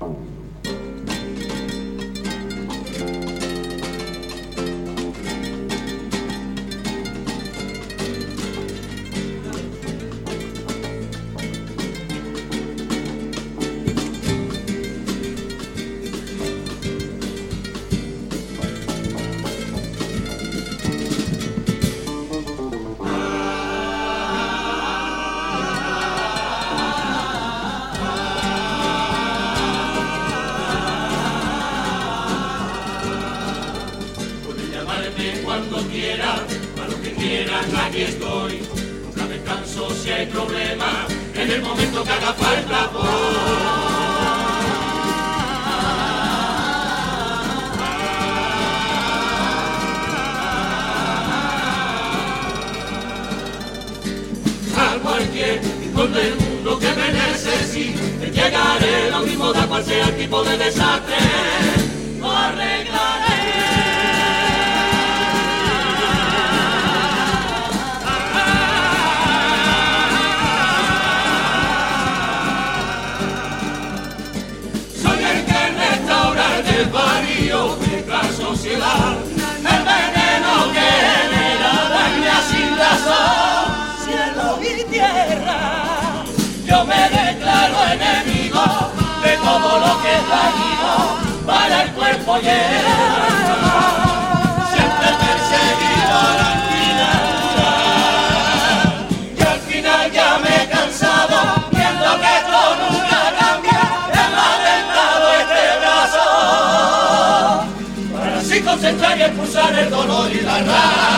嗯 cualquier rincón del mundo que me necesite, llegaré, lo mismo da cual sea el tipo de desastre, lo que es dañino para el cuerpo y el alma. Siempre perseguido a la final. Y al final ya me he cansado viendo que esto nunca cambia. Hemos atentado este brazo para así concentrar y expulsar el dolor y la rabia.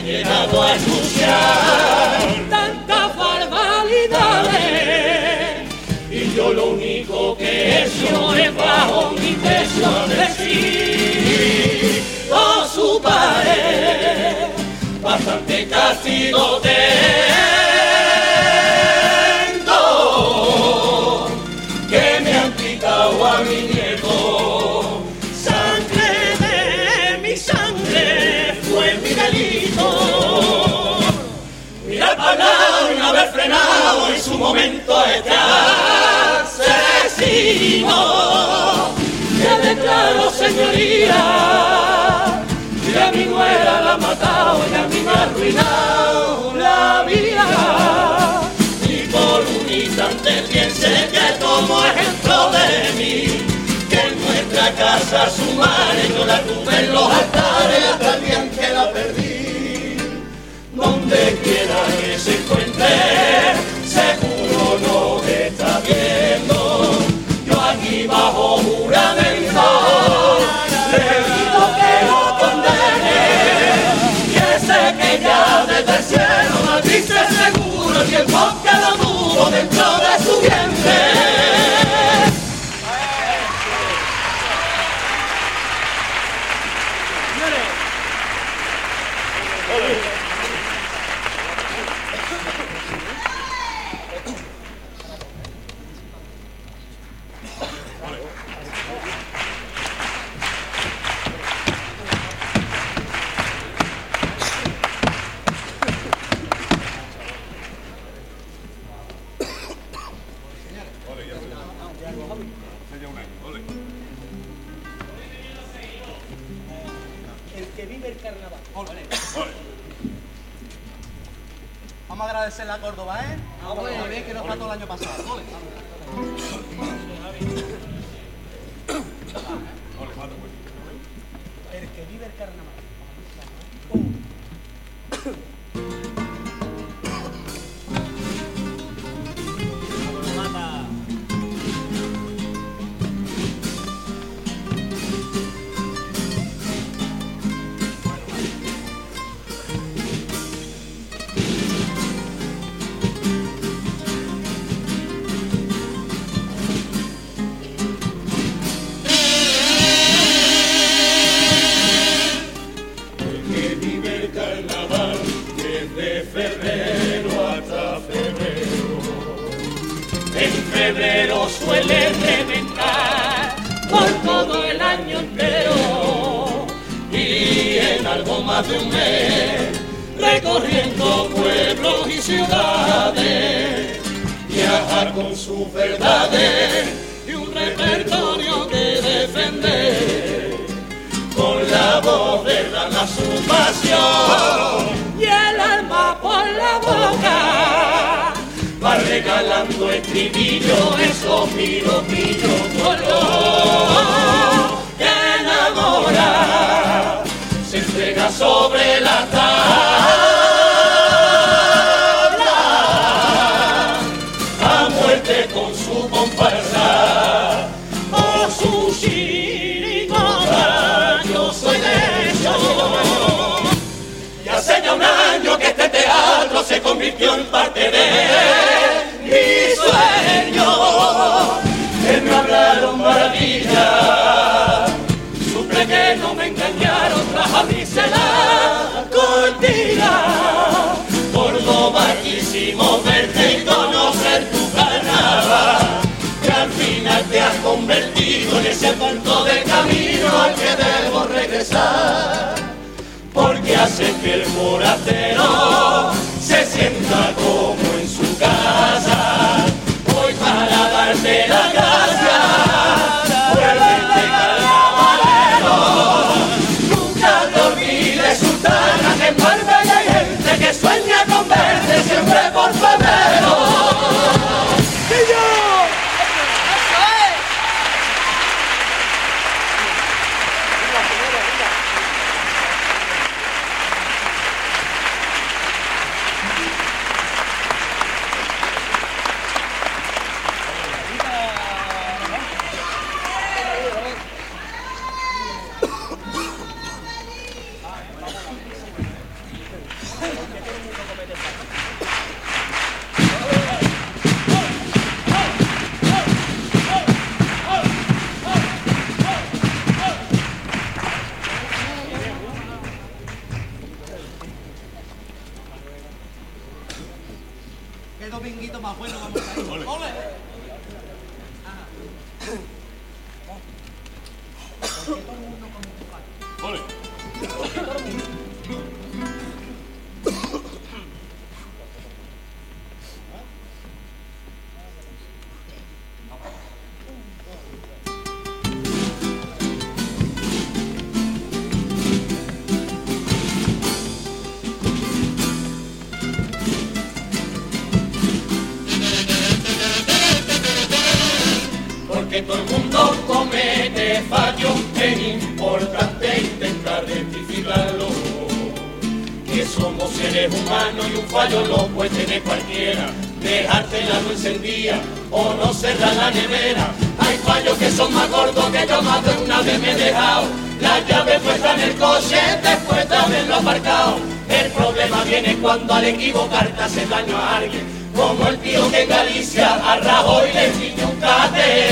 he llegado a escuchar tantas barbaridades. Y yo lo único que he hecho es bajo mi peso decir, oh su padre, bastante castigo te a momento a este asesino. Que declaro, señoría, que a mi nuera la ha matado y a mí me ha arruinado la vida por un instante piense que tomo ejemplo de mí, que en nuestra casa su madre yo la tuve en los altares hasta el día que la perdí. Donde quiera que se encuentre, dentro de su vientre. Ahem. algo más de un mes, recorriendo pueblos y ciudades, viajar con sus verdades y un repertorio que defender, con la voz de la, la su pasión y el alma por la boca. Va regalando estribillo, esos miropillos color que enamora sobre la tabla. A muerte con su comparsa, por su chiricota, yo soy de. Y hace ya un año que este teatro se convirtió en parte de mi sueño. abrirse la cortina. Córdoba quisimos verte y conocer tu carnaval, que al final te has convertido en ese punto de camino al que debo regresar, porque hace que el moracero se sienta como en su casa. Voy para darte la gracia. Y un fallo lo puede tener cualquiera. Dejarte la luz encendida o no cerrar la nevera. Hay fallos que son más gordos que yo más de una vez me he dejado. La llave puesta en el coche después de haberlo aparcado. El problema viene cuando al equivocarte hace daño a alguien. Como el tío que en Galicia a Rajoy le enseñó un cate.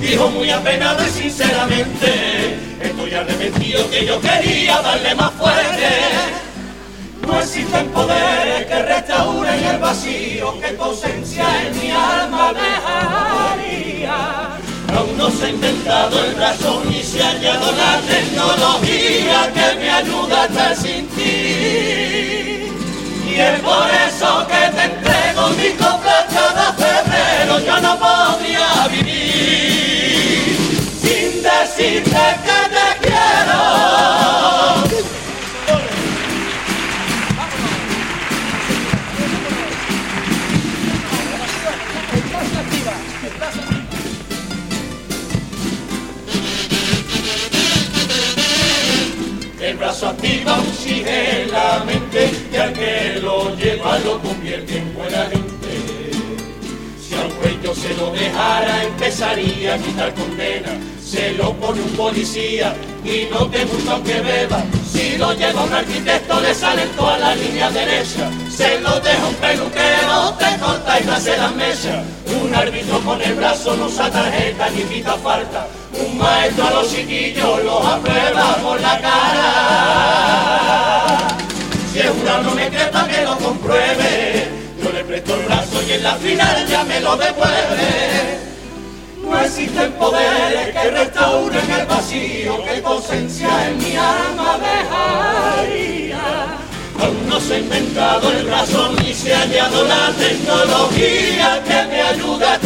Dijo muy apenado y sinceramente, estoy arrepentido que yo quería darle más fuerte. No existen poderes que restauren el vacío que tu ausencia en mi alma dejaría. Aún no se ha inventado el razón ni se ha hallado la tecnología que me ayuda a estar. Y es por eso que te entrego mi copla cada febrero. Yo no podría vivir sin decirte que te quiero. Un en la mente y al que lo lleva lo convierte en buena gente. Si a un cuello se lo dejara empezaría a quitar condena. Se lo pone un policía y no te gusta aunque beba. Si lo lleva un arquitecto le salen todas las líneas derechas. Se lo deja un peluquero, te corta y hace las mesas. Un árbitro con el brazo no usa tarjeta ni pita falta. Un maestro a los chiquillos los aprueba por la cara. Si es una no me cree que lo compruebe. Yo le presto el brazo y en la final ya me lo devuelve. No existen poderes que restauren el vacío que tu ausencia en mi alma dejaría. Aún no se ha inventado el razón ni se ha hallado la tecnología que me ayuda a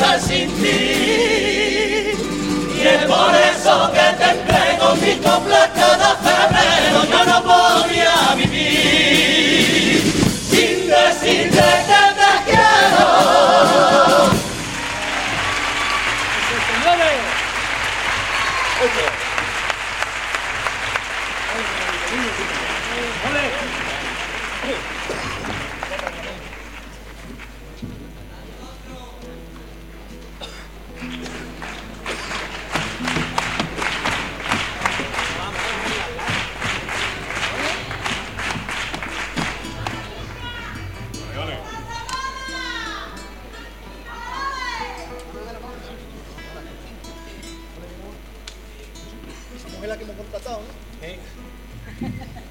mujer la que hemos contratado, ¿no? Señores,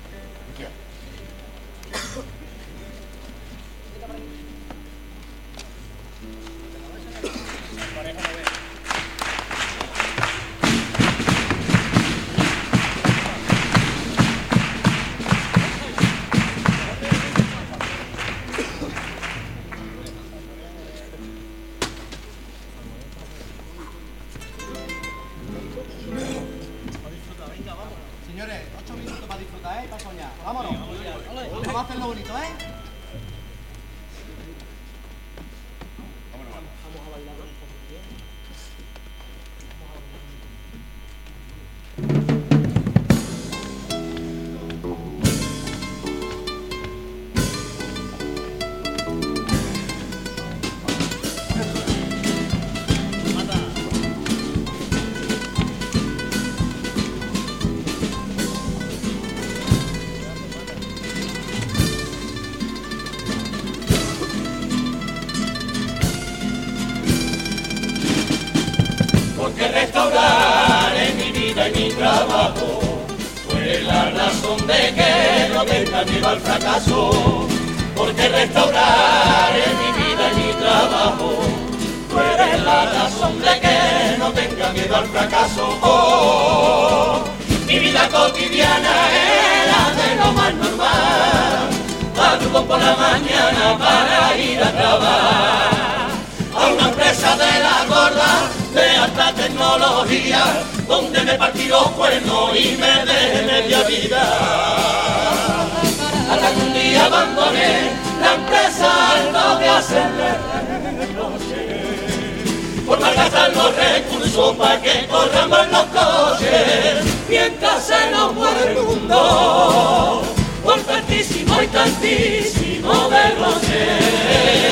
hombre que no tenga miedo al fracaso, porque restaurar es mi vida y mi trabajo. Tú eres la razón de que no tenga miedo al fracaso. Oh, mi vida cotidiana era de lo más normal, madrugo por la mañana para ir a trabajar a una empresa de la gorda. De donde me partí los cuernos y me dejé media vida. Hasta que un día abandoné la empresa no de hacerle por malgastar los recursos para que corran más los coches, mientras se nos muere el mundo, por tantísimo y tantísimo derroche,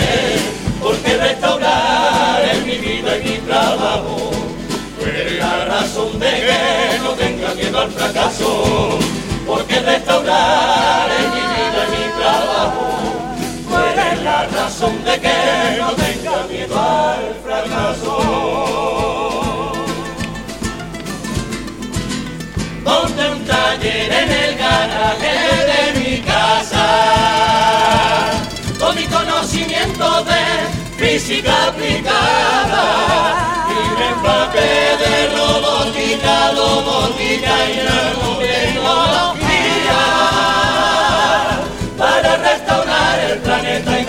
la razón de que no tenga miedo al fracaso. Ponte un taller en el garaje de mi casa, con mi conocimiento de física aplicada y me de robótica, domótica y nanotecnología para restaurar el planeta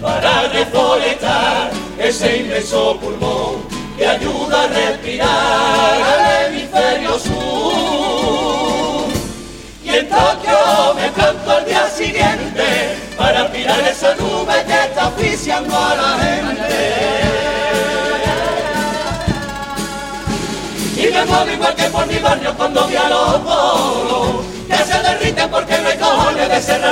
Para reforestar ese inmenso pulmón que ayuda a respirar al hemisferio sur. Y en Tokio me canto al día siguiente para aspirar esa nube que está asfixiando a la gente. Y me muevo igual que por mi barrio cuando vi a los Que se derriten porque no hay cojones de cerrar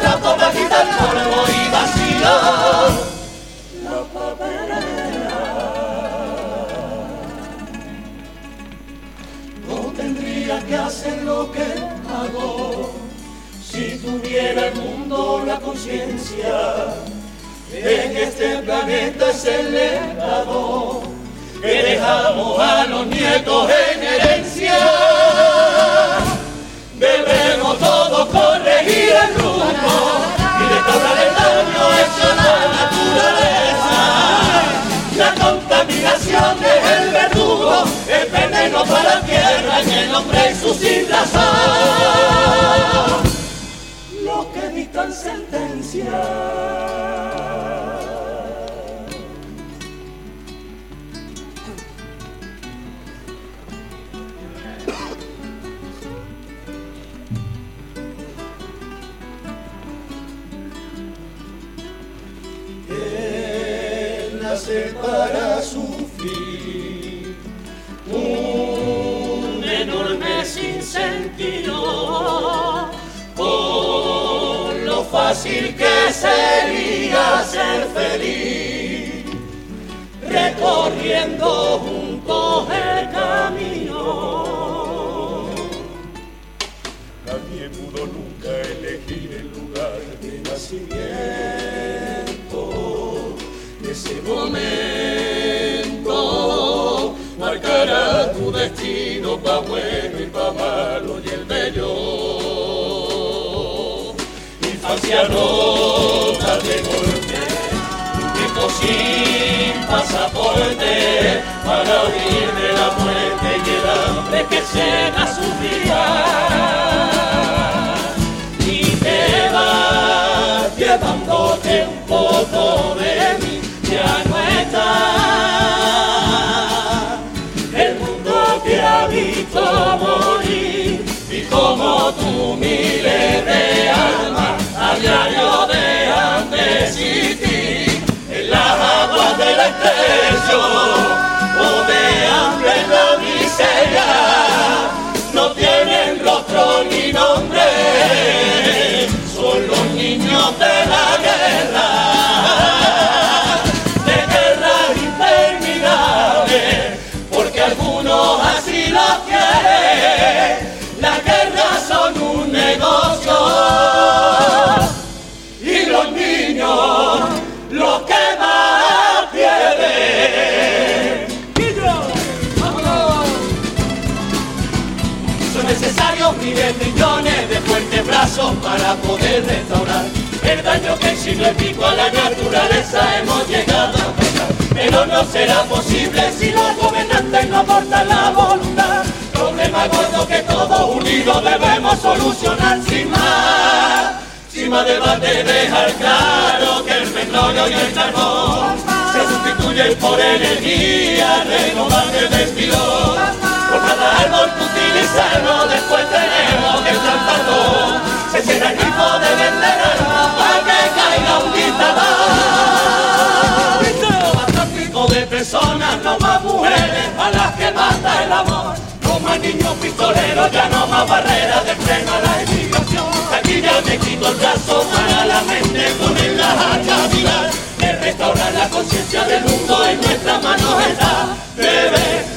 trapo para quitar polvo y vacío La papelera No tendría que hacer lo que hago si tuviera el mundo la conciencia de que este planeta es el legado que dejamos a los nietos en herencia. Debemos todos corregir Yeah. Fácil que sería ser feliz recorriendo juntos el camino. Nadie pudo nunca elegir el lugar de nacimiento. Ese momento marcará tu destino pa' bueno y pa' malo aquella de golpe, tiempo sin pasaporte para huir de la muerte y el hambre que cena su vida. Y te va llevándote un poco de mí, ya no el mundo que ha visto morir como tú miles de almas a diario dejan de existir en las aguas del estrecho o de hambre en la miseria no tienen rostro ni nombre son los niños de la guerra de guerras interminables porque algunos así lo quieren poder restaurar el daño que en siglo pico a la naturaleza hemos llegado a. Pero no será posible si los gobernantes no aportan la voluntad. Problema gordo que todos unidos debemos solucionar sin más. Sin más debate dejar claro que el petróleo y el carbón se sustituyen por energía renovable de estilón. Por cada árbol que utilizamos después tenemos que plantarlo. Se cierra el grifo de amor. No más niños pistoleros, ya no más barreras de freno a la emigración. Aquí ya me quito el brazo para la mente con el la cavidad. De restaurar la conciencia del mundo en nuestras manos está. Debe